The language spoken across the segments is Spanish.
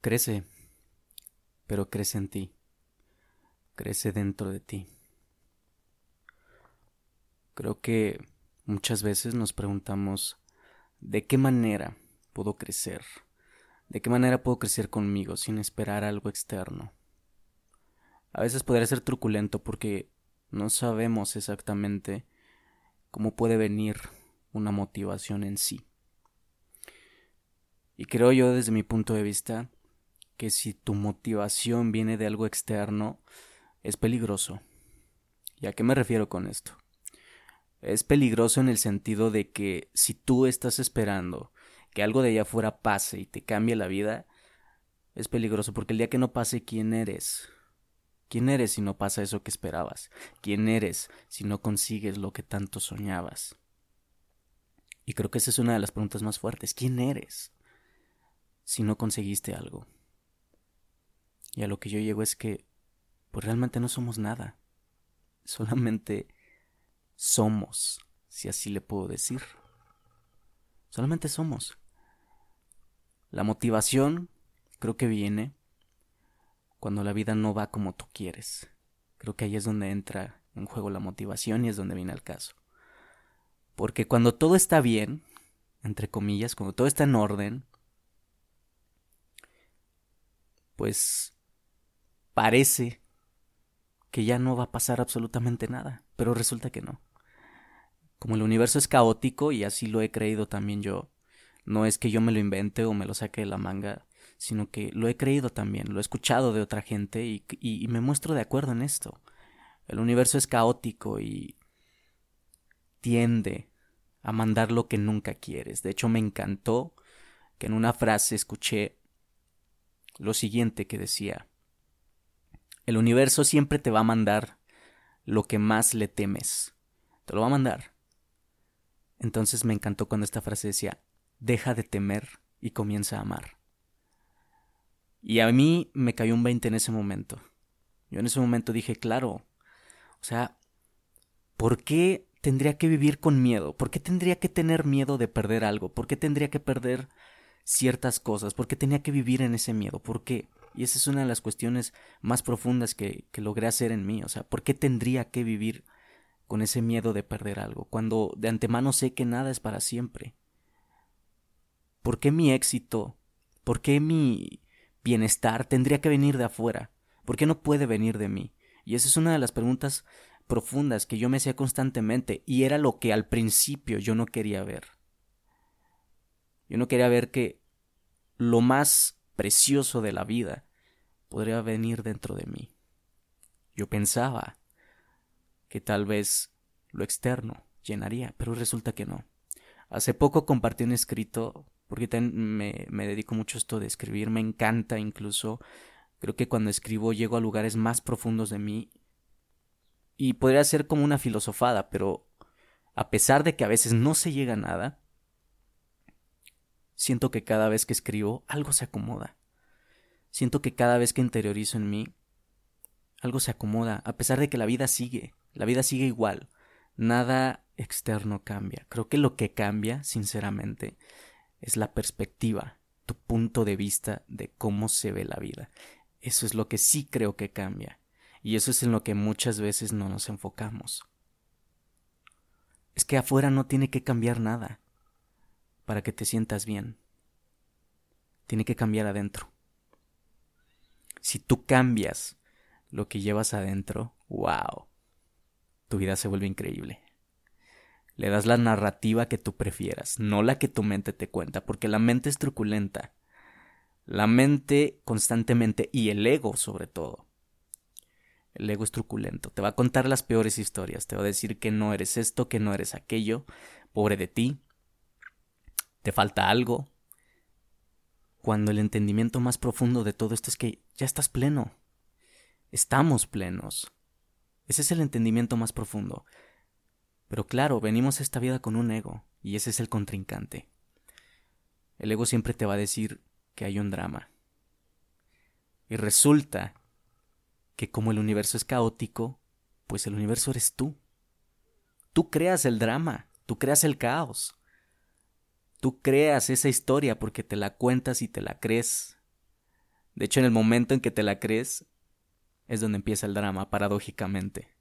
Crece, pero crece en ti, crece dentro de ti. Creo que muchas veces nos preguntamos de qué manera puedo crecer, de qué manera puedo crecer conmigo sin esperar algo externo. A veces podría ser truculento porque no sabemos exactamente cómo puede venir una motivación en sí. Y creo yo desde mi punto de vista que si tu motivación viene de algo externo, es peligroso. ¿Y a qué me refiero con esto? Es peligroso en el sentido de que si tú estás esperando que algo de allá afuera pase y te cambie la vida, es peligroso porque el día que no pase, ¿quién eres? ¿Quién eres si no pasa eso que esperabas? ¿Quién eres si no consigues lo que tanto soñabas? Y creo que esa es una de las preguntas más fuertes. ¿Quién eres si no conseguiste algo? Y a lo que yo llego es que, pues realmente no somos nada. Solamente somos, si así le puedo decir. Solamente somos. La motivación creo que viene cuando la vida no va como tú quieres. Creo que ahí es donde entra en juego la motivación y es donde viene el caso. Porque cuando todo está bien, entre comillas, cuando todo está en orden, pues parece que ya no va a pasar absolutamente nada, pero resulta que no. Como el universo es caótico, y así lo he creído también yo, no es que yo me lo invente o me lo saque de la manga, sino que lo he creído también, lo he escuchado de otra gente y, y me muestro de acuerdo en esto. El universo es caótico y tiende a mandar lo que nunca quieres. De hecho, me encantó que en una frase escuché lo siguiente que decía, el universo siempre te va a mandar lo que más le temes. Te lo va a mandar. Entonces me encantó cuando esta frase decía, deja de temer y comienza a amar. Y a mí me cayó un 20 en ese momento. Yo en ese momento dije, claro, o sea, ¿por qué tendría que vivir con miedo? ¿Por qué tendría que tener miedo de perder algo? ¿Por qué tendría que perder ciertas cosas? ¿Por qué tenía que vivir en ese miedo? ¿Por qué? Y esa es una de las cuestiones más profundas que, que logré hacer en mí. O sea, ¿por qué tendría que vivir con ese miedo de perder algo cuando de antemano sé que nada es para siempre? ¿Por qué mi éxito? ¿Por qué mi bienestar tendría que venir de afuera? ¿Por qué no puede venir de mí? Y esa es una de las preguntas profundas que yo me hacía constantemente y era lo que al principio yo no quería ver. Yo no quería ver que lo más precioso de la vida podría venir dentro de mí. Yo pensaba que tal vez lo externo llenaría, pero resulta que no. Hace poco compartí un escrito, porque me, dedico mucho a esto de escribir, me encanta incluso, creo que cuando escribo llego a lugares más profundos de mí y podría ser como una filosofada, pero a pesar de que a veces no se llega a nada, siento que cada vez que escribo algo se acomoda. Siento que cada vez que interiorizo en mí, algo se acomoda, a pesar de que la vida sigue, la vida sigue igual, nada externo cambia. Creo que lo que cambia, sinceramente, es la perspectiva, tu punto de vista de cómo se ve la vida. Eso es lo que sí creo que cambia, y eso es en lo que muchas veces no nos enfocamos. Es que afuera no tiene que cambiar nada para que te sientas bien. Tiene que cambiar adentro. Si tú cambias lo que llevas adentro, wow, tu vida se vuelve increíble. Le das la narrativa que tú prefieras, no la que tu mente te cuenta, porque la mente es truculenta. La mente constantemente, y el ego sobre todo. El ego es truculento, te va a contar las peores historias, te va a decir que no eres esto, que no eres aquello, pobre de ti, te falta algo, cuando el entendimiento más profundo de todo esto es que ya estás pleno. Estamos plenos. Ese es el entendimiento más profundo. Pero claro, venimos a esta vida con un ego, y ese es el contrincante. El ego siempre te va a decir que hay un drama. Y resulta que como el universo es caótico, pues el universo eres tú. Tú creas el drama, tú creas el caos. Tú creas esa historia porque te la cuentas y te la crees. De hecho, en el momento en que te la crees, es donde empieza el drama, paradójicamente.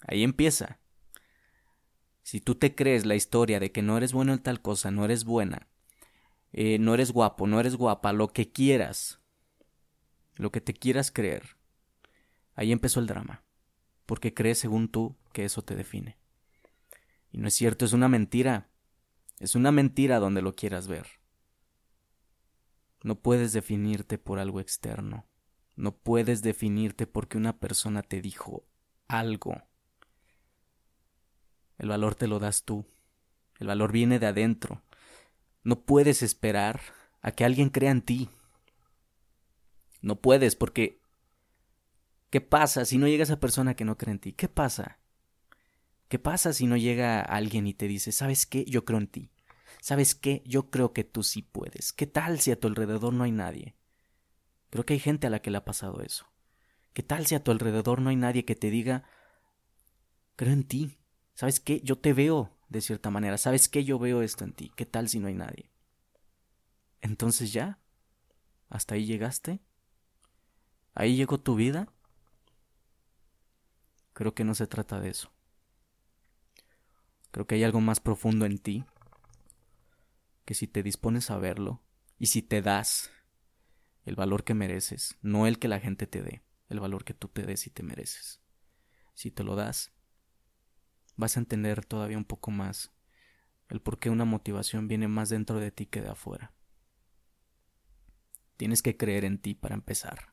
Ahí empieza. Si tú te crees la historia de que no eres bueno en tal cosa, no eres buena, eh, no eres guapo, no eres guapa, lo que quieras, lo que te quieras creer, ahí empezó el drama, porque crees según tú que eso te define. Y no es cierto, es una mentira, es una mentira donde lo quieras ver. No puedes definirte por algo externo. No puedes definirte porque una persona te dijo algo. El valor te lo das tú. El valor viene de adentro. No puedes esperar a que alguien crea en ti. No puedes porque... ¿Qué pasa si no llega esa persona que no cree en ti? ¿Qué pasa? ¿Qué pasa si no llega alguien y te dice, ¿sabes qué? Yo creo en ti. ¿Sabes qué? Yo creo que tú sí puedes. ¿Qué tal si a tu alrededor no hay nadie? Creo que hay gente a la que le ha pasado eso. ¿Qué tal si a tu alrededor no hay nadie que te diga, creo en ti? ¿Sabes qué? Yo te veo de cierta manera. ¿Sabes qué? Yo veo esto en ti. ¿Qué tal si no hay nadie? Entonces ya. ¿Hasta ahí llegaste? ¿Ahí llegó tu vida? Creo que no se trata de eso. Creo que hay algo más profundo en ti que si te dispones a verlo y si te das el valor que mereces, no el que la gente te dé, el valor que tú te des y te mereces. Si te lo das, vas a entender todavía un poco más el por qué una motivación viene más dentro de ti que de afuera. Tienes que creer en ti para empezar.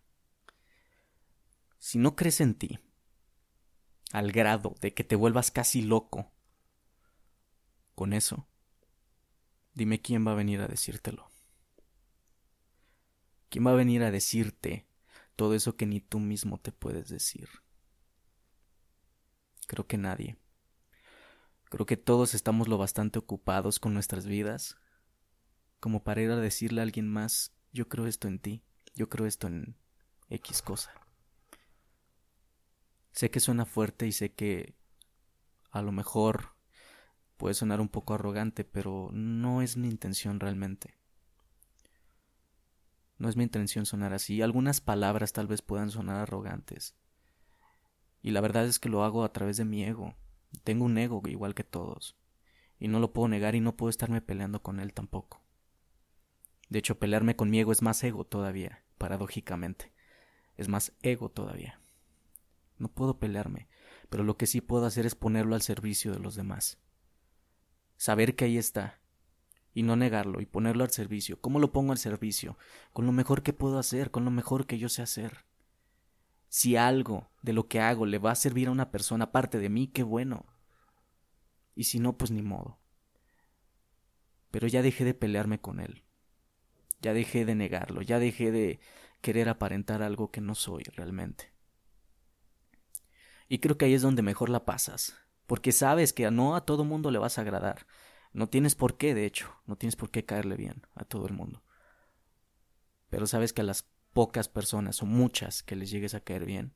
Si no crees en ti, al grado de que te vuelvas casi loco, con eso, Dime quién va a venir a decírtelo. ¿Quién va a venir a decirte todo eso que ni tú mismo te puedes decir? Creo que nadie. Creo que todos estamos lo bastante ocupados con nuestras vidas como para ir a decirle a alguien más, yo creo esto en ti, yo creo esto en X cosa. Sé que suena fuerte y sé que a lo mejor Puede sonar un poco arrogante, pero no es mi intención realmente. No es mi intención sonar así. Algunas palabras tal vez puedan sonar arrogantes. Y la verdad es que lo hago a través de mi ego. Tengo un ego igual que todos. Y no lo puedo negar y no puedo estarme peleando con él tampoco. De hecho, pelearme con mi ego es más ego todavía, paradójicamente. Es más ego todavía. No puedo pelearme, pero lo que sí puedo hacer es ponerlo al servicio de los demás saber que ahí está y no negarlo y ponerlo al servicio. ¿Cómo lo pongo al servicio? Con lo mejor que puedo hacer, con lo mejor que yo sé hacer. Si algo de lo que hago le va a servir a una persona aparte de mí, qué bueno. Y si no, pues ni modo. Pero ya dejé de pelearme con él. Ya dejé de negarlo, ya dejé de querer aparentar algo que no soy realmente. Y creo que ahí es donde mejor la pasas, porque sabes que no a todo mundo le vas a agradar. No tienes por qué, de hecho, no tienes por qué caerle bien a todo el mundo. Pero sabes que a las pocas personas o muchas que les llegues a caer bien,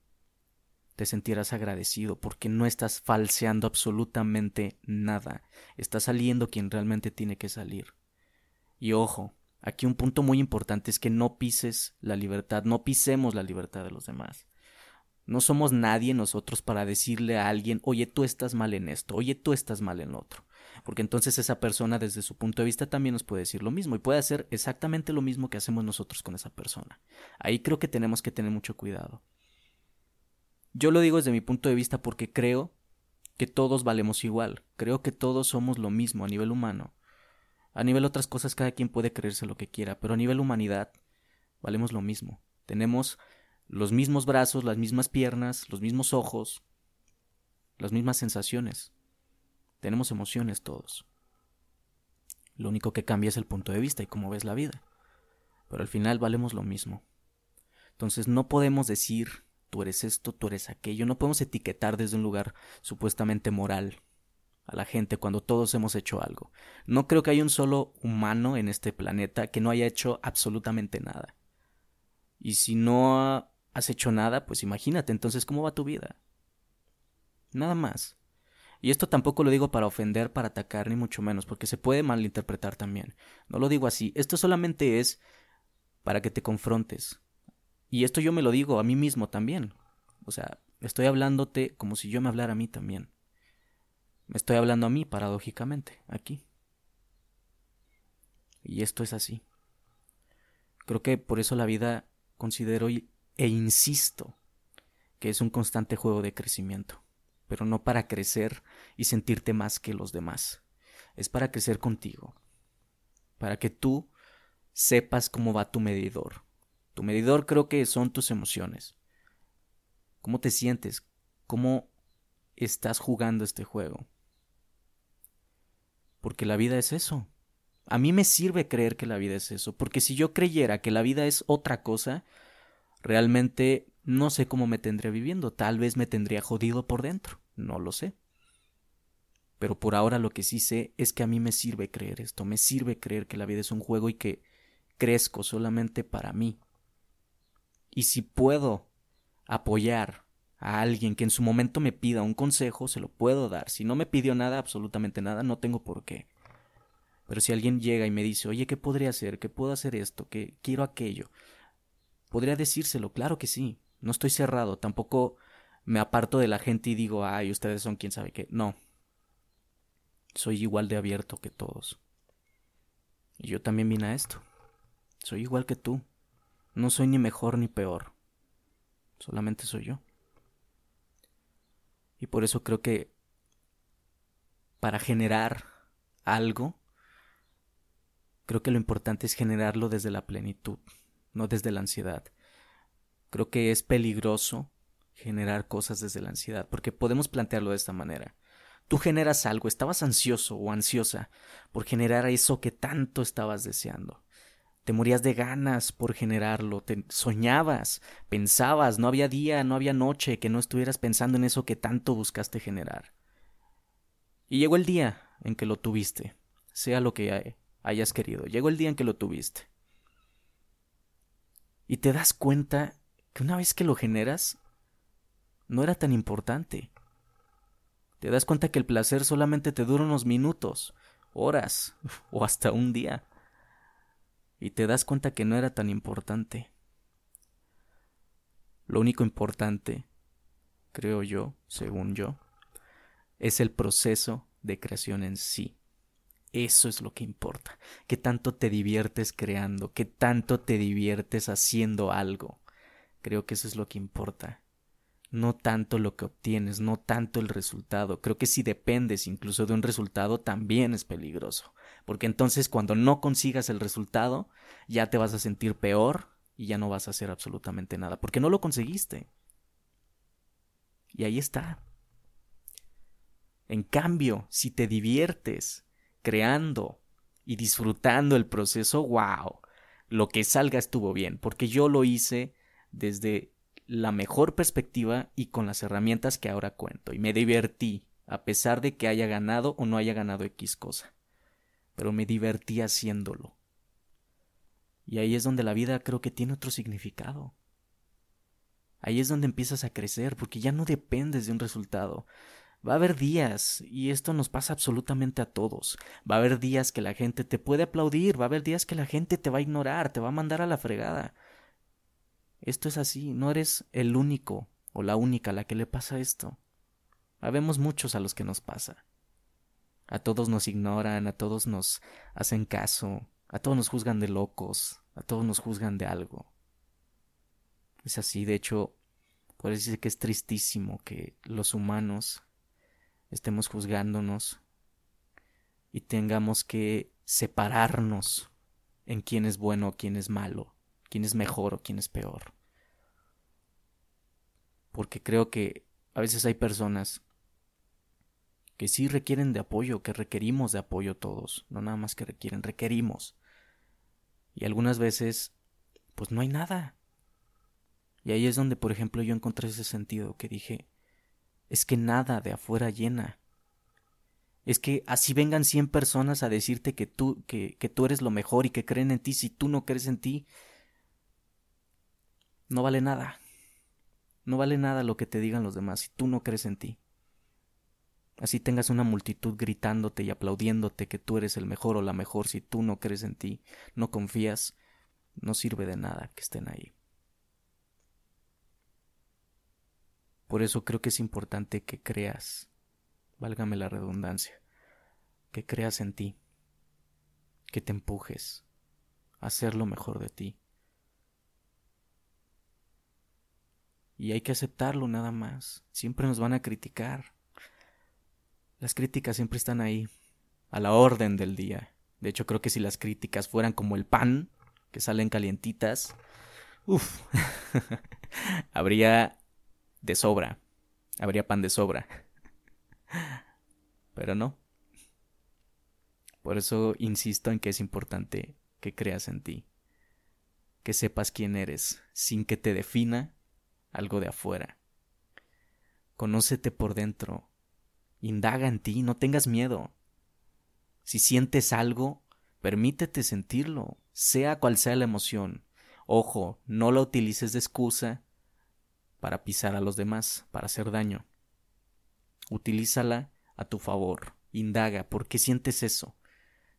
te sentirás agradecido porque no estás falseando absolutamente nada. Está saliendo quien realmente tiene que salir. Y ojo, aquí un punto muy importante es que no pises la libertad, no pisemos la libertad de los demás. No somos nadie nosotros para decirle a alguien, oye, tú estás mal en esto, oye, tú estás mal en otro. Porque entonces esa persona desde su punto de vista también nos puede decir lo mismo y puede hacer exactamente lo mismo que hacemos nosotros con esa persona. Ahí creo que tenemos que tener mucho cuidado. Yo lo digo desde mi punto de vista porque creo que todos valemos igual, creo que todos somos lo mismo a nivel humano. A nivel otras cosas cada quien puede creerse lo que quiera, pero a nivel humanidad valemos lo mismo. Tenemos los mismos brazos, las mismas piernas, los mismos ojos, las mismas sensaciones. Tenemos emociones todos. Lo único que cambia es el punto de vista y cómo ves la vida. Pero al final valemos lo mismo. Entonces no podemos decir tú eres esto, tú eres aquello, no podemos etiquetar desde un lugar supuestamente moral a la gente cuando todos hemos hecho algo. No creo que haya un solo humano en este planeta que no haya hecho absolutamente nada. Y si no has hecho nada, pues imagínate entonces cómo va tu vida. Nada más. Y esto tampoco lo digo para ofender, para atacar, ni mucho menos, porque se puede malinterpretar también. No lo digo así. Esto solamente es para que te confrontes Y esto yo me lo digo a mí mismo también. O sea, estoy hablándote como si yo me hablara a mí también. Me estoy hablando a mí, paradójicamente, aquí. Y esto es así. Creo que por eso la vida considero e insisto que es un constante juego de crecimiento, pero no para crecer y sentirte más que los demás. Es para crecer contigo, para que tú sepas cómo va tu medidor. Tu medidor creo que son tus emociones. ¿Cómo te sientes? ¿Cómo estás jugando este juego? Porque la vida es eso. A mí me sirve creer que la vida es eso, porque si yo creyera que la vida es otra cosa, realmente no sé cómo me tendría viviendo, tal vez me tendría jodido por dentro, no lo sé. Pero por ahora lo que sí sé es que a mí me sirve creer esto, me sirve creer que la vida es un juego y que crezco solamente para mí. Y si puedo apoyar a alguien que en su momento me pida un consejo, se lo puedo dar. Si no me pidió nada, absolutamente nada, no tengo por qué. Pero si alguien llega y me dice, oye, ¿qué podría hacer? ¿Qué puedo hacer esto? ¿Qué quiero aquello? Podría decírselo, claro que sí. No estoy cerrado, tampoco me aparto de la gente y digo, ay, ustedes son quién sabe qué. No. Soy igual de abierto que todos. Y yo también vine a esto. Soy igual que tú. No soy ni mejor ni peor. Solamente soy yo. Y por eso creo que para generar algo Creo que lo importante es generarlo desde la plenitud, no desde la ansiedad. Creo que es peligroso generar cosas desde la ansiedad, porque podemos plantearlo de esta manera. Tú generas algo, estabas ansioso o ansiosa por generar eso que tanto estabas deseando. Te morías de ganas por generarlo, te soñabas, pensabas, no había día, no había noche que no estuvieras pensando en eso que tanto buscaste generar. Y llegó el día en que lo tuviste, sea lo que hayas querido. Llegó el día en que lo tuviste. Y te das cuenta que una vez que lo generas, no era tan importante. Te das cuenta que el placer solamente te dura unos minutos, horas o hasta un día. Y te das cuenta que no era tan importante. Lo único importante, creo yo, según yo, es el proceso de creación en sí. Eso es lo que importa. ¿Qué tanto te diviertes creando? ¿Qué tanto te diviertes haciendo algo? Creo que eso es lo que importa. No tanto lo que obtienes, no tanto el resultado. Creo que si dependes incluso de un resultado también es peligroso. Porque entonces cuando no consigas el resultado, ya te vas a sentir peor y ya no vas a hacer absolutamente nada. Porque no lo conseguiste. Y ahí está. En cambio, si te diviertes, creando y disfrutando el proceso, wow, lo que salga estuvo bien, porque yo lo hice desde la mejor perspectiva y con las herramientas que ahora cuento, y me divertí, a pesar de que haya ganado o no haya ganado X cosa, pero me divertí haciéndolo. Y ahí es donde la vida creo que tiene otro significado. Ahí es donde empiezas a crecer, porque ya no dependes de un resultado. Va a haber días, y esto nos pasa absolutamente a todos, va a haber días que la gente te puede aplaudir, va a haber días que la gente te va a ignorar, te va a mandar a la fregada. Esto es así, no eres el único o la única a la que le pasa esto. Habemos muchos a los que nos pasa. A todos nos ignoran, a todos nos hacen caso, a todos nos juzgan de locos, a todos nos juzgan de algo. Es así, de hecho, por eso que es tristísimo que los humanos estemos juzgándonos y tengamos que separarnos en quién es bueno o quién es malo, quién es mejor o quién es peor. Porque creo que a veces hay personas que sí requieren de apoyo, que requerimos de apoyo todos, no nada más que requieren, requerimos. Y algunas veces, pues no hay nada. Y ahí es donde, por ejemplo, yo encontré ese sentido que dije, es que nada de afuera llena. Es que así vengan cien personas a decirte que tú, que, que tú eres lo mejor y que creen en ti, si tú no crees en ti, no vale nada. No vale nada lo que te digan los demás si tú no crees en ti. Así tengas una multitud gritándote y aplaudiéndote que tú eres el mejor o la mejor si tú no crees en ti, no confías, no sirve de nada que estén ahí. Por eso creo que es importante que creas, válgame la redundancia, que creas en ti, que te empujes a hacer lo mejor de ti. Y hay que aceptarlo nada más. Siempre nos van a criticar. Las críticas siempre están ahí, a la orden del día. De hecho, creo que si las críticas fueran como el pan, que salen calientitas, uff, habría de sobra, habría pan de sobra. Pero no. Por eso insisto en que es importante que creas en ti, que sepas quién eres, sin que te defina algo de afuera. Conócete por dentro, indaga en ti, no tengas miedo. Si sientes algo, permítete sentirlo, sea cual sea la emoción. Ojo, no la utilices de excusa para pisar a los demás, para hacer daño. Utilízala a tu favor. Indaga, ¿por qué sientes eso?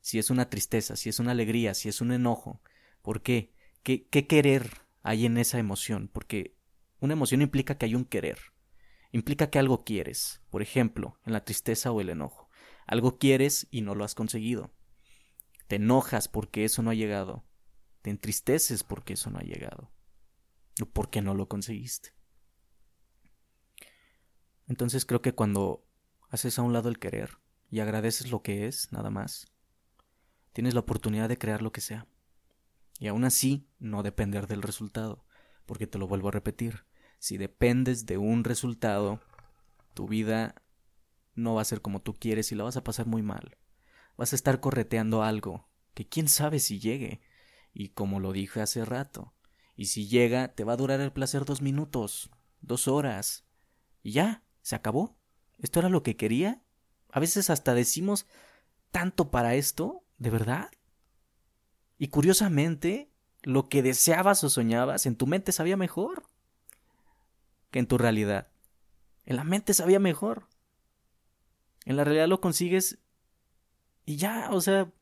Si es una tristeza, si es una alegría, si es un enojo, ¿por qué? ¿Qué, querer hay en esa emoción? Porque una emoción implica que hay un querer. Implica que algo quieres, por ejemplo, en la tristeza o el enojo. Algo quieres y no lo has conseguido. Te enojas porque eso no ha llegado. Te entristeces porque eso no ha llegado. O porque no lo conseguiste. Entonces creo que cuando haces a un lado el querer y agradeces lo que es, nada más, tienes la oportunidad de crear lo que sea. Y aún así, no depender del resultado, porque te lo vuelvo a repetir, si dependes de un resultado, tu vida no va a ser como tú quieres y la vas a pasar muy mal. Vas a estar correteando algo que quién sabe si llegue. Y como lo dije hace rato, y si llega, te va a durar el placer dos minutos, dos horas. Y ya, se acabó. ¿Esto era lo que quería? A veces hasta decimos tanto para esto, ¿de verdad? Y curiosamente, lo que deseabas o soñabas en tu mente sabía mejor que en tu realidad. En la mente sabía mejor. En la realidad lo consigues y ya, o sea,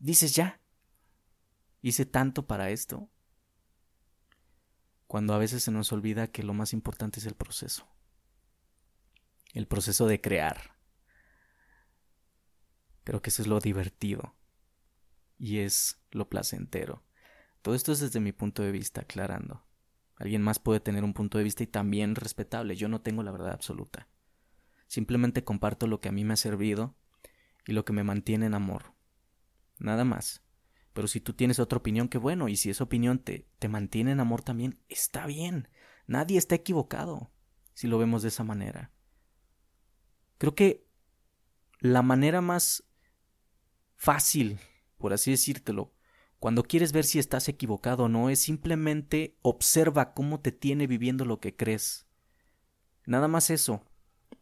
dices ya. Hice tanto para esto. Cuando a veces se nos olvida que lo más importante es el proceso. El proceso de crear. Creo que eso es lo divertido. Y es lo placentero. Todo esto es desde mi punto de vista, aclarando. Alguien más puede tener un punto de vista y también respetable. Yo no tengo la verdad absoluta. Simplemente comparto lo que a mí me ha servido y lo que me mantiene en amor. Nada más. Pero si tú tienes otra opinión, qué bueno. Y si esa opinión te, te mantiene en amor también, está bien. Nadie está equivocado si lo vemos de esa manera. Creo que la manera más fácil, por así decírtelo, cuando quieres ver si estás equivocado o no, es simplemente observa cómo te tiene viviendo lo que crees. Nada más eso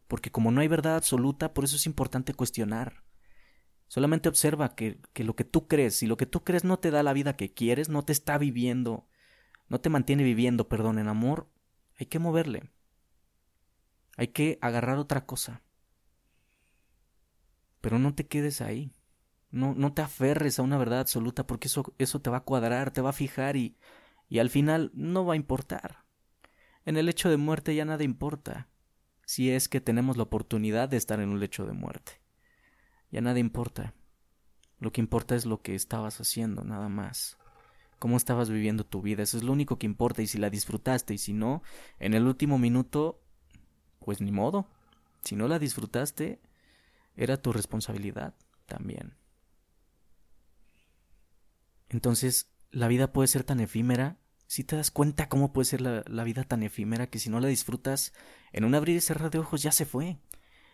porque como no hay verdad absoluta, por eso es importante cuestionar. Solamente observa que, que, lo que tú crees, si lo que tú crees no te da la vida que quieres, no te está viviendo, no te mantiene viviendo, perdón, en amor, hay que moverle. Hay que agarrar otra cosa. Pero no te quedes ahí. No, no te aferres a una verdad absoluta porque eso, eso te va a cuadrar, te va a fijar y, y al final no va a importar. En el hecho de muerte ya nada importa si es que tenemos la oportunidad de estar en un lecho de muerte. Ya nada importa. Lo que importa es lo que estabas haciendo, nada más. Cómo estabas viviendo tu vida, eso es lo único que importa y si la disfrutaste y si no, en el último minuto, pues ni modo. Si no la disfrutaste, era tu responsabilidad también. Entonces, la vida puede ser tan efímera si te das cuenta cómo puede ser la, vida tan efímera que si no la disfrutas, en un abrir y cerrar de ojos ya se fue.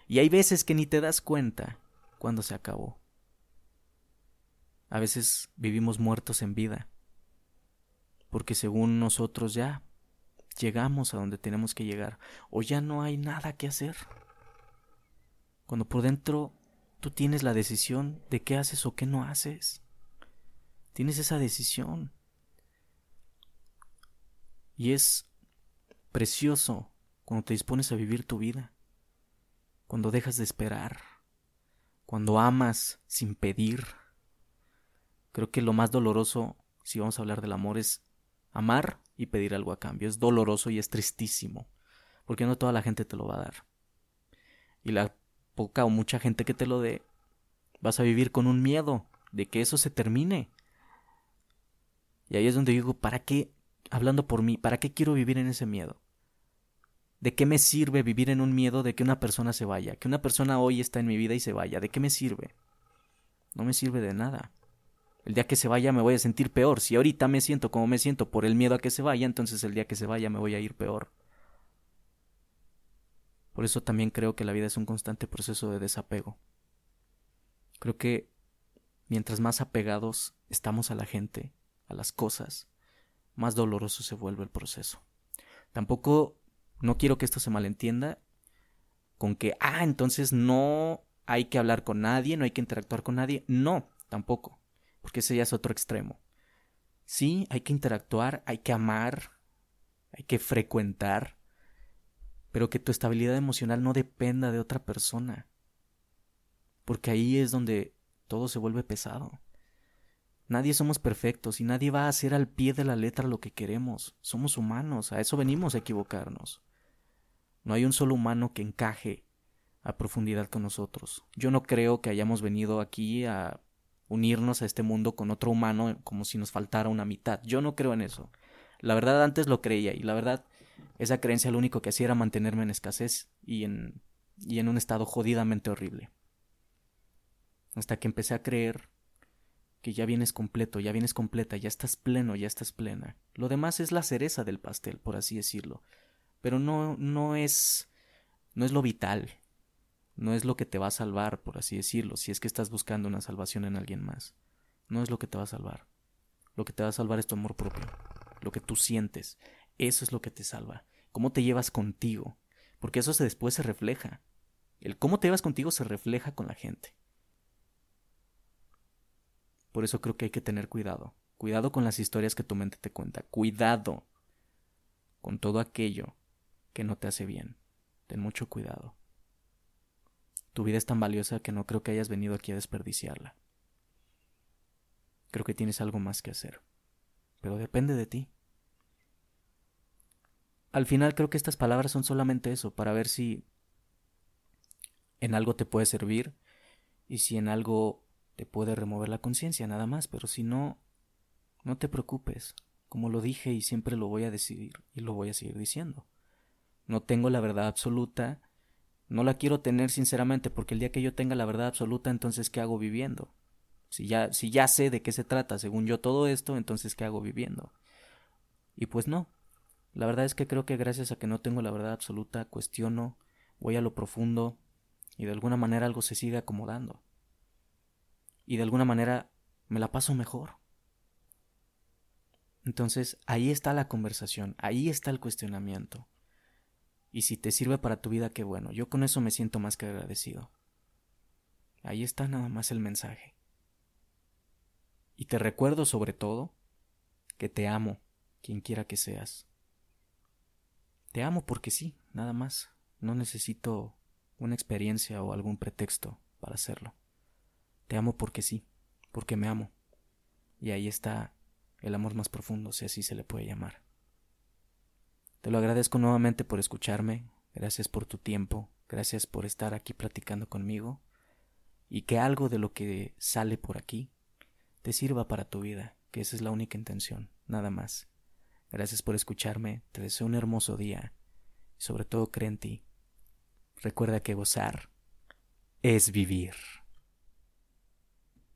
Y hay veces que ni te das cuenta cuando se acabó. A veces vivimos muertos en vida, porque según nosotros ya llegamos a donde tenemos que llegar, o ya no hay nada que hacer. Cuando por dentro tú tienes la decisión de qué haces o qué no haces. Tienes esa decisión. Y es precioso cuando te dispones a vivir tu vida, cuando dejas de esperar, cuando amas sin pedir. Creo que lo más doloroso, si vamos a hablar del amor, es amar y pedir algo a cambio. Es doloroso y es tristísimo. porque no toda la gente te lo va a dar. Y la poca o mucha gente que te lo dé, vas a vivir con un miedo de que eso se termine. Y ahí es donde digo, ¿para qué, hablando por mí, ¿para qué quiero vivir en ese miedo? ¿De qué me sirve vivir en un miedo de que una persona se vaya? Que una persona hoy está en mi vida y se vaya. ¿De qué me sirve? No me sirve de nada. El día que se vaya me voy a sentir peor. Si ahorita me siento como me siento por el miedo a que se vaya, entonces el día que se vaya me voy a ir peor. Por eso también creo que la vida es un constante proceso de desapego. Creo que mientras más apegados estamos a la gente, a las cosas, más doloroso se vuelve el proceso. Tampoco no quiero que esto se malentienda con que, ah, entonces no hay que hablar con nadie, no hay que interactuar con nadie. No, tampoco, porque ese ya es otro extremo. Sí, hay que interactuar, hay que amar, hay que frecuentar, pero que tu estabilidad emocional no dependa de otra persona. Porque ahí es donde todo se vuelve pesado. Nadie somos perfectos y nadie va a hacer al pie de la letra lo que queremos. Somos humanos, a eso venimos a equivocarnos. No hay un solo humano que encaje a profundidad con nosotros. Yo no creo que hayamos venido aquí a unirnos a este mundo con otro humano como si nos faltara una mitad. Yo no creo en eso. La verdad antes lo creía y la verdad esa creencia lo único que hacía era mantenerme en escasez y en, y en un estado jodidamente horrible. Hasta que empecé a creer que ya vienes completo, ya vienes completa, ya estás pleno, ya estás plena. Lo demás es la cereza del pastel, por así decirlo. Pero no, no es, no es lo vital. No es lo que te va a salvar, por así decirlo, si es que estás buscando una salvación en alguien más. No es lo que te va a salvar. Lo que te va a salvar es tu amor propio, lo que tú sientes. Eso es lo que te salva. Cómo te llevas contigo. Porque eso se después se refleja. El cómo te llevas contigo se refleja con la gente. Por eso creo que hay que tener cuidado. Cuidado con las historias que tu mente te cuenta. Cuidado con todo aquello que no te hace bien. Ten mucho cuidado. Tu vida es tan valiosa que no creo que hayas venido aquí a desperdiciarla. Creo que tienes algo más que hacer. Pero depende de ti. Al final creo que estas palabras son solamente eso, para ver si en algo te puede servir y si en algo te puede remover la conciencia, nada más, pero si no, no te preocupes, como lo dije y siempre lo voy a decidir y lo voy a seguir diciendo. No tengo la verdad absoluta, no la quiero tener sinceramente, porque el día que yo tenga la verdad absoluta, entonces ¿qué hago viviendo? Si ya, si ya sé de qué se trata, según yo todo esto, entonces ¿qué hago viviendo? Y pues no. La verdad es que creo que gracias a que no tengo la verdad absoluta, cuestiono, voy a lo profundo y de alguna manera algo se sigue acomodando y de alguna manera me la paso mejor. Entonces ahí está la conversación, ahí está el cuestionamiento. Y si te sirve para tu vida, qué bueno. Yo con eso me siento más que agradecido. Ahí está nada más el mensaje. Y te recuerdo sobre todo que te amo, quien quiera que seas. Te amo porque sí, nada más. No necesito una experiencia o algún pretexto para hacerlo. Te amo porque sí, porque me amo. Y ahí está el amor más profundo, si así se le puede llamar. Te lo agradezco nuevamente por escucharme, gracias por tu tiempo, gracias por estar aquí platicando conmigo y que algo de lo que sale por aquí te sirva para tu vida, que esa es la única intención, nada más. Gracias por escucharme, te deseo un hermoso día y sobre todo cree en ti. Recuerda que gozar es vivir.